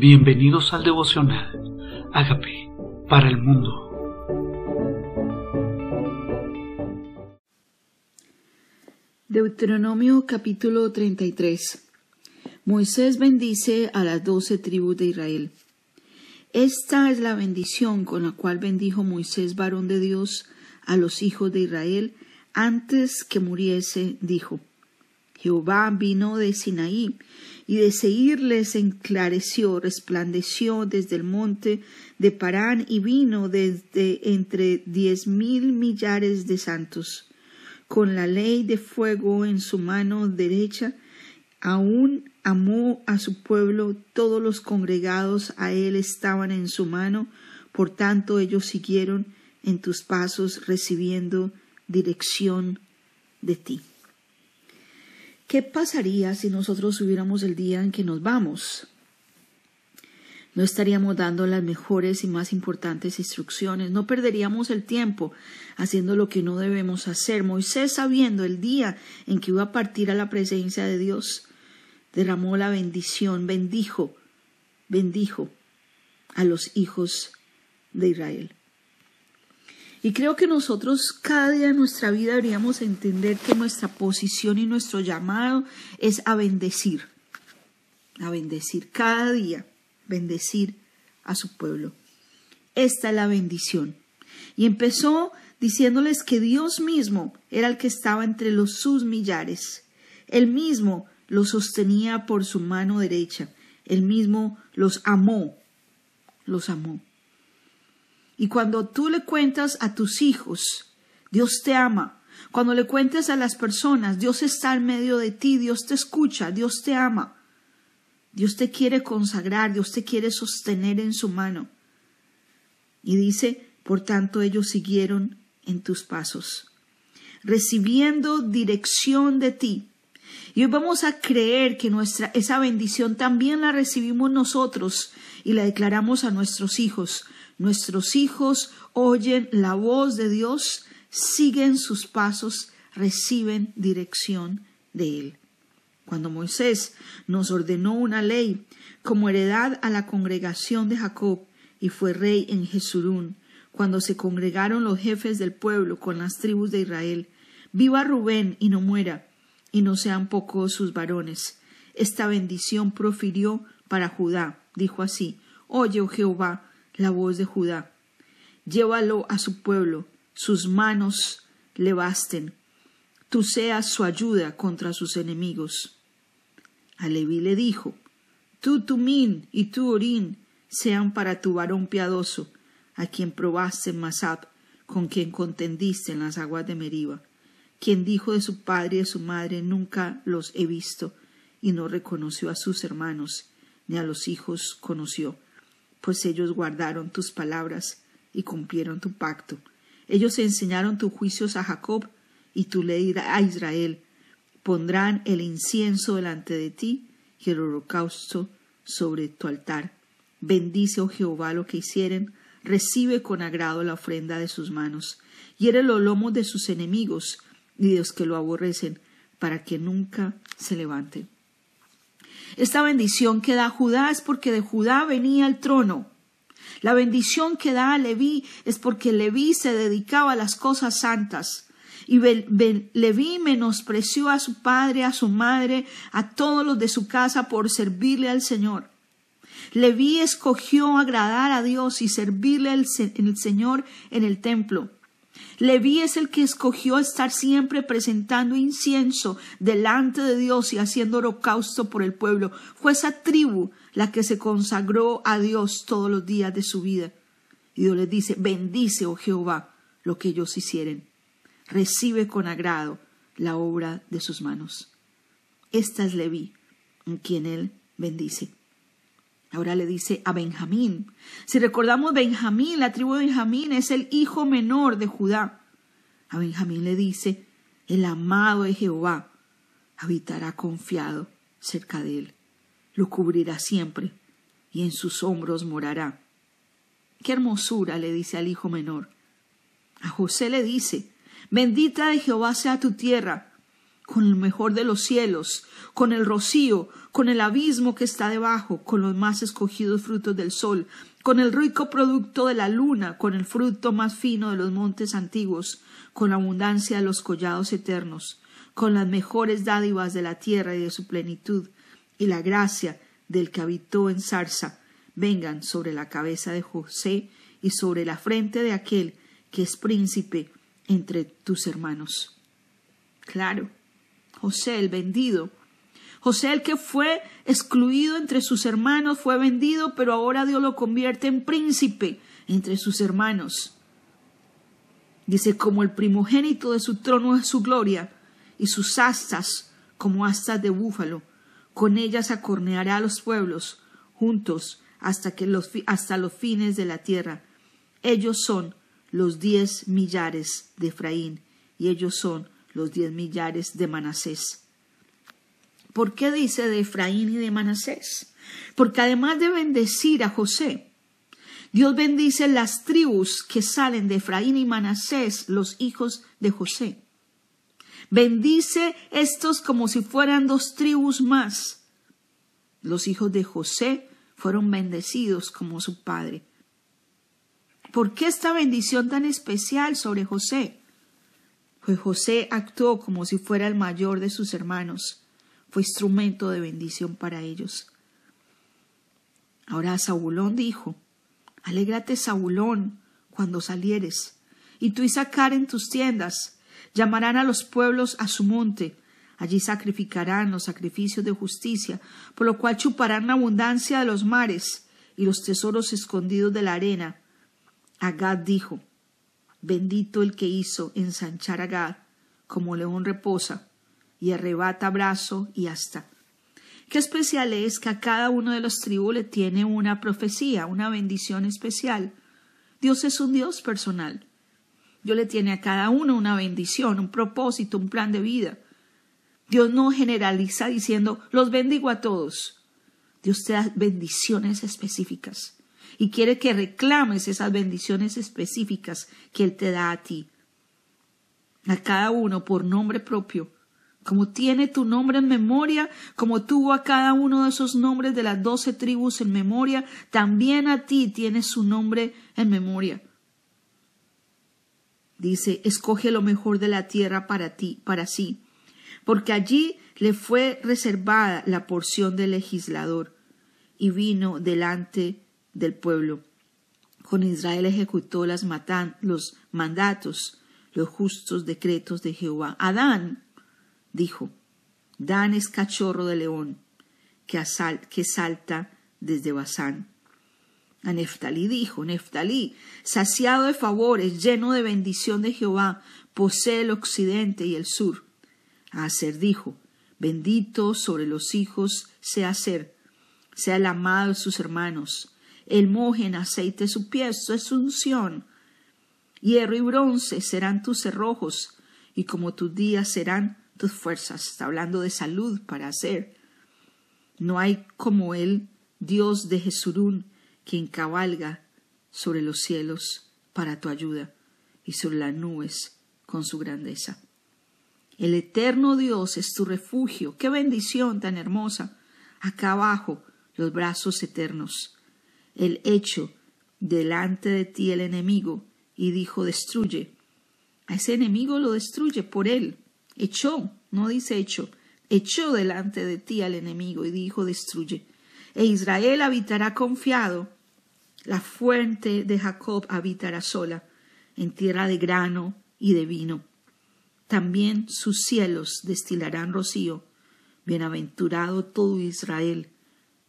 Bienvenidos al devocional. Hágame para el mundo. Deuteronomio capítulo 33. Moisés bendice a las doce tribus de Israel. Esta es la bendición con la cual bendijo Moisés, varón de Dios, a los hijos de Israel, antes que muriese, dijo, Jehová vino de Sinaí, y de seguirles enclareció, resplandeció desde el monte de Parán, y vino desde entre diez mil millares de santos, con la ley de fuego en su mano derecha, aún amó a su pueblo, todos los congregados a él estaban en su mano, por tanto ellos siguieron en tus pasos recibiendo dirección de ti. ¿Qué pasaría si nosotros hubiéramos el día en que nos vamos? No estaríamos dando las mejores y más importantes instrucciones, no perderíamos el tiempo haciendo lo que no debemos hacer. Moisés, sabiendo el día en que iba a partir a la presencia de Dios, derramó la bendición, bendijo, bendijo a los hijos de Israel. Y creo que nosotros cada día de nuestra vida deberíamos entender que nuestra posición y nuestro llamado es a bendecir, a bendecir cada día, bendecir a su pueblo. Esta es la bendición. Y empezó diciéndoles que Dios mismo era el que estaba entre los sus millares. Él mismo los sostenía por su mano derecha. Él mismo los amó, los amó. Y cuando tú le cuentas a tus hijos, Dios te ama. Cuando le cuentes a las personas, Dios está en medio de ti, Dios te escucha, Dios te ama. Dios te quiere consagrar, Dios te quiere sostener en su mano. Y dice, por tanto ellos siguieron en tus pasos, recibiendo dirección de ti. Y hoy vamos a creer que nuestra esa bendición también la recibimos nosotros y la declaramos a nuestros hijos. Nuestros hijos oyen la voz de Dios, siguen sus pasos, reciben dirección de Él. Cuando Moisés nos ordenó una ley como heredad a la congregación de Jacob y fue rey en Jesurún, cuando se congregaron los jefes del pueblo con las tribus de Israel, viva Rubén y no muera, y no sean pocos sus varones. Esta bendición profirió para Judá. Dijo así, Oye, oh Jehová, la voz de Judá. Llévalo a su pueblo, sus manos le basten. Tú seas su ayuda contra sus enemigos. A Leví le dijo, Tú Tumín y tú Orín sean para tu varón piadoso, a quien probaste en Masab, con quien contendiste en las aguas de Meriba, quien dijo de su padre y de su madre, Nunca los he visto, y no reconoció a sus hermanos, ni a los hijos conoció pues ellos guardaron tus palabras y cumplieron tu pacto. Ellos enseñaron tus juicios a Jacob y tu ley a Israel. Pondrán el incienso delante de ti y el holocausto sobre tu altar. Bendice, oh Jehová, lo que hicieren, recibe con agrado la ofrenda de sus manos. Hiere los lomos de sus enemigos y de los que lo aborrecen, para que nunca se levanten. Esta bendición que da Judá es porque de Judá venía el trono. La bendición que da a Leví es porque Leví se dedicaba a las cosas santas. Y Leví menospreció a su padre, a su madre, a todos los de su casa por servirle al Señor. Leví escogió agradar a Dios y servirle al Señor en el templo. Leví es el que escogió estar siempre presentando incienso delante de Dios y haciendo holocausto por el pueblo. Fue esa tribu la que se consagró a Dios todos los días de su vida. Y Dios les dice, bendice, oh Jehová, lo que ellos hicieren. Recibe con agrado la obra de sus manos. Esta es Leví, en quien él bendice. Ahora le dice a Benjamín. Si recordamos Benjamín, la tribu de Benjamín es el hijo menor de Judá. A Benjamín le dice, el amado de Jehová habitará confiado cerca de él. Lo cubrirá siempre y en sus hombros morará. Qué hermosura le dice al hijo menor. A José le dice, bendita de Jehová sea tu tierra, con el mejor de los cielos, con el rocío, con el abismo que está debajo, con los más escogidos frutos del sol, con el rico producto de la luna, con el fruto más fino de los montes antiguos, con la abundancia de los collados eternos, con las mejores dádivas de la tierra y de su plenitud, y la gracia del que habitó en zarza, vengan sobre la cabeza de José y sobre la frente de aquel que es príncipe entre tus hermanos. Claro, José el vendido. José el que fue excluido entre sus hermanos fue vendido, pero ahora Dios lo convierte en príncipe entre sus hermanos. Dice, como el primogénito de su trono es su gloria, y sus astas como astas de búfalo. Con ellas acorneará a los pueblos, juntos hasta, que los, hasta los fines de la tierra. Ellos son los diez millares de Efraín, y ellos son los diez millares de Manasés. ¿Por qué dice de Efraín y de Manasés? Porque además de bendecir a José, Dios bendice las tribus que salen de Efraín y Manasés, los hijos de José. Bendice estos como si fueran dos tribus más. Los hijos de José fueron bendecidos como su padre. ¿Por qué esta bendición tan especial sobre José? Pues José actuó como si fuera el mayor de sus hermanos, fue instrumento de bendición para ellos. Ahora Saulón dijo, Alégrate Saulón cuando salieres, y tú y sacar en tus tiendas, llamarán a los pueblos a su monte, allí sacrificarán los sacrificios de justicia, por lo cual chuparán la abundancia de los mares y los tesoros escondidos de la arena. Agad dijo, Bendito el que hizo ensanchar a Gad, como león reposa, y arrebata brazo y hasta. Qué especial es que a cada uno de los tribus le tiene una profecía, una bendición especial. Dios es un Dios personal. Dios le tiene a cada uno una bendición, un propósito, un plan de vida. Dios no generaliza diciendo los bendigo a todos. Dios te da bendiciones específicas y quiere que reclames esas bendiciones específicas que Él te da a ti. A cada uno por nombre propio. Como tiene tu nombre en memoria, como tuvo a cada uno de esos nombres de las doce tribus en memoria, también a ti tiene su nombre en memoria. Dice, escoge lo mejor de la tierra para ti, para sí, porque allí le fue reservada la porción del legislador, y vino delante del pueblo. Con Israel ejecutó las matan los mandatos, los justos decretos de Jehová. Adán dijo, Dan es cachorro de león que, que salta desde Basán. A Neftalí dijo, Neftalí, saciado de favores, lleno de bendición de Jehová, posee el occidente y el sur. A Aser dijo, bendito sobre los hijos sea Aser, sea el amado de sus hermanos, el moje en aceite su pie, esto es unción. Hierro y bronce serán tus cerrojos, y como tus días serán tus fuerzas. Está hablando de salud para hacer. No hay como él, Dios de Jesurún, quien cabalga sobre los cielos para tu ayuda y sobre las nubes con su grandeza. El eterno Dios es tu refugio. Qué bendición tan hermosa. Acá abajo, los brazos eternos el hecho delante de ti el enemigo y dijo destruye. A ese enemigo lo destruye por él. Echó, no dice hecho, echó delante de ti al enemigo y dijo destruye. E Israel habitará confiado. La fuente de Jacob habitará sola, en tierra de grano y de vino. También sus cielos destilarán rocío. Bienaventurado todo Israel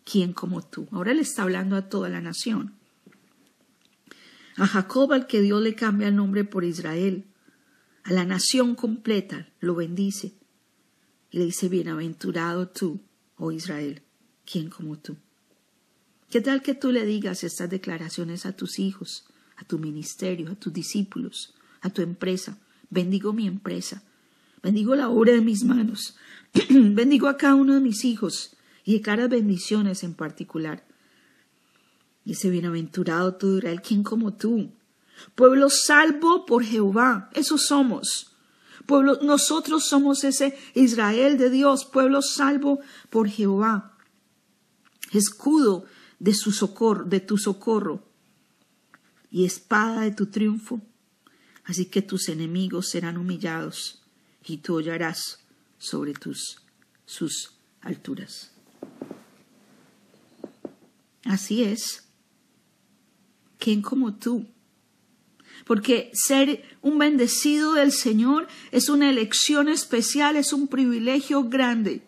¿quién como tú? Ahora le está hablando a toda la nación. A Jacob al que Dios le cambia el nombre por Israel, a la nación completa lo bendice y le dice, bienaventurado tú, oh Israel, ¿quién como tú? ¿Qué tal que tú le digas estas declaraciones a tus hijos, a tu ministerio, a tus discípulos, a tu empresa? Bendigo mi empresa, bendigo la obra de mis manos, bendigo a cada uno de mis hijos, y caras bendiciones en particular. Dice, bienaventurado tú, Israel, ¿quién como tú? Pueblo salvo por Jehová, eso somos. Pueblo, nosotros somos ese Israel de Dios, pueblo salvo por Jehová, escudo de su socorro, de tu socorro y espada de tu triunfo. Así que tus enemigos serán humillados y tú hollarás sobre tus sus alturas. Así es. ¿Quién como tú? Porque ser un bendecido del Señor es una elección especial, es un privilegio grande.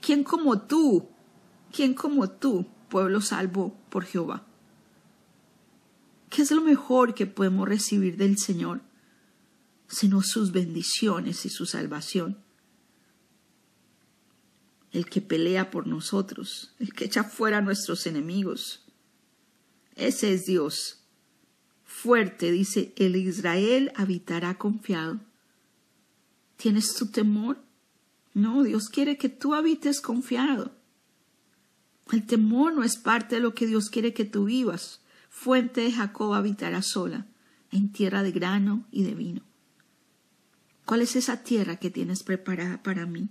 ¿Quién como tú? ¿Quién como tú, pueblo salvo por Jehová? ¿Qué es lo mejor que podemos recibir del Señor? Sino sus bendiciones y su salvación. El que pelea por nosotros, el que echa fuera a nuestros enemigos. Ese es Dios. Fuerte, dice, el Israel habitará confiado. ¿Tienes tu temor? No, Dios quiere que tú habites confiado. El temor no es parte de lo que Dios quiere que tú vivas fuente de Jacob habitará sola, en tierra de grano y de vino. ¿Cuál es esa tierra que tienes preparada para mí?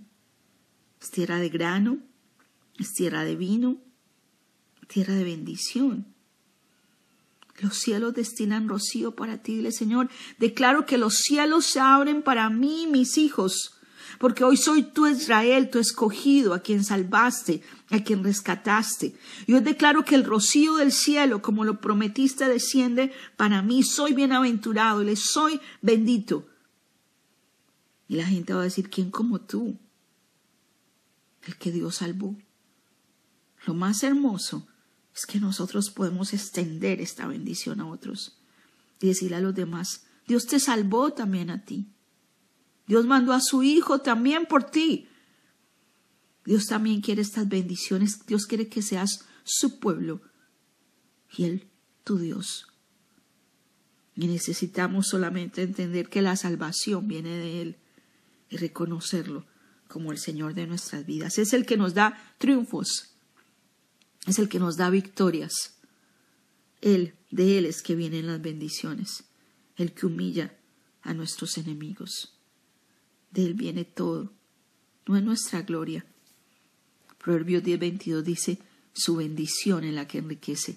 ¿Es tierra de grano? ¿Es tierra de vino? ¿Tierra de bendición? Los cielos destinan rocío para ti. Dile, Señor, declaro que los cielos se abren para mí mis hijos porque hoy soy tu Israel, tu escogido, a quien salvaste, a quien rescataste. Yo declaro que el rocío del cielo, como lo prometiste, desciende para mí. Soy bienaventurado le soy bendito. Y la gente va a decir, ¿quién como tú? El que Dios salvó. Lo más hermoso es que nosotros podemos extender esta bendición a otros y decirle a los demás, Dios te salvó también a ti. Dios mandó a su Hijo también por ti. Dios también quiere estas bendiciones. Dios quiere que seas su pueblo y Él tu Dios. Y necesitamos solamente entender que la salvación viene de Él y reconocerlo como el Señor de nuestras vidas. Es el que nos da triunfos, es el que nos da victorias. Él, de Él es que vienen las bendiciones, el que humilla a nuestros enemigos de Él viene todo, no es nuestra gloria. Proverbios 10:22 dice, su bendición en la que enriquece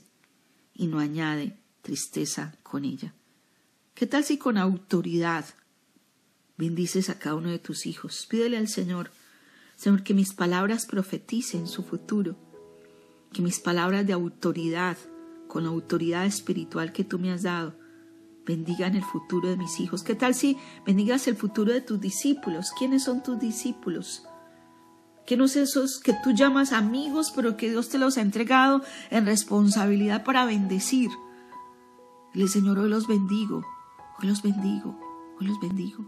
y no añade tristeza con ella. ¿Qué tal si con autoridad bendices a cada uno de tus hijos? Pídele al Señor, Señor, que mis palabras profeticen su futuro, que mis palabras de autoridad, con la autoridad espiritual que tú me has dado, bendigan el futuro de mis hijos. ¿Qué tal si bendigas el futuro de tus discípulos? ¿Quiénes son tus discípulos? ¿Quiénes esos que tú llamas amigos, pero que Dios te los ha entregado en responsabilidad para bendecir? El Señor, hoy los bendigo, hoy los bendigo, hoy los bendigo.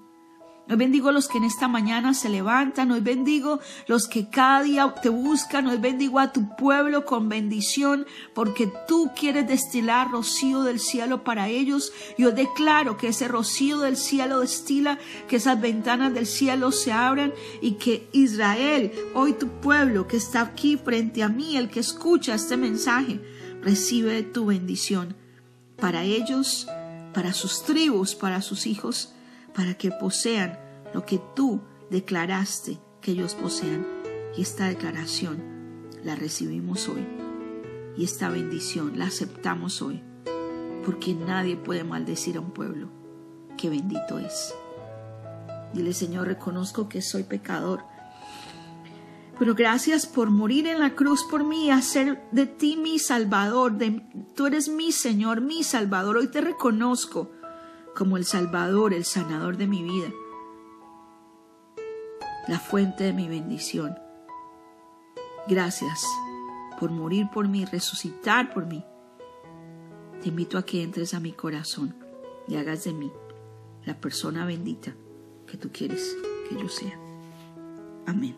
Hoy bendigo a los que en esta mañana se levantan, hoy bendigo los que cada día te buscan, hoy bendigo a tu pueblo con bendición, porque tú quieres destilar rocío del cielo para ellos. Yo declaro que ese rocío del cielo destila, que esas ventanas del cielo se abran y que Israel, hoy tu pueblo que está aquí frente a mí, el que escucha este mensaje, recibe tu bendición para ellos, para sus tribus, para sus hijos para que posean lo que tú declaraste que ellos posean. Y esta declaración la recibimos hoy. Y esta bendición la aceptamos hoy. Porque nadie puede maldecir a un pueblo que bendito es. Dile, Señor, reconozco que soy pecador. Pero gracias por morir en la cruz por mí hacer de ti mi Salvador. tú eres mi Señor, mi Salvador. Hoy te reconozco como el Salvador, el sanador de mi vida, la fuente de mi bendición. Gracias por morir por mí, resucitar por mí. Te invito a que entres a mi corazón y hagas de mí la persona bendita que tú quieres que yo sea. Amén.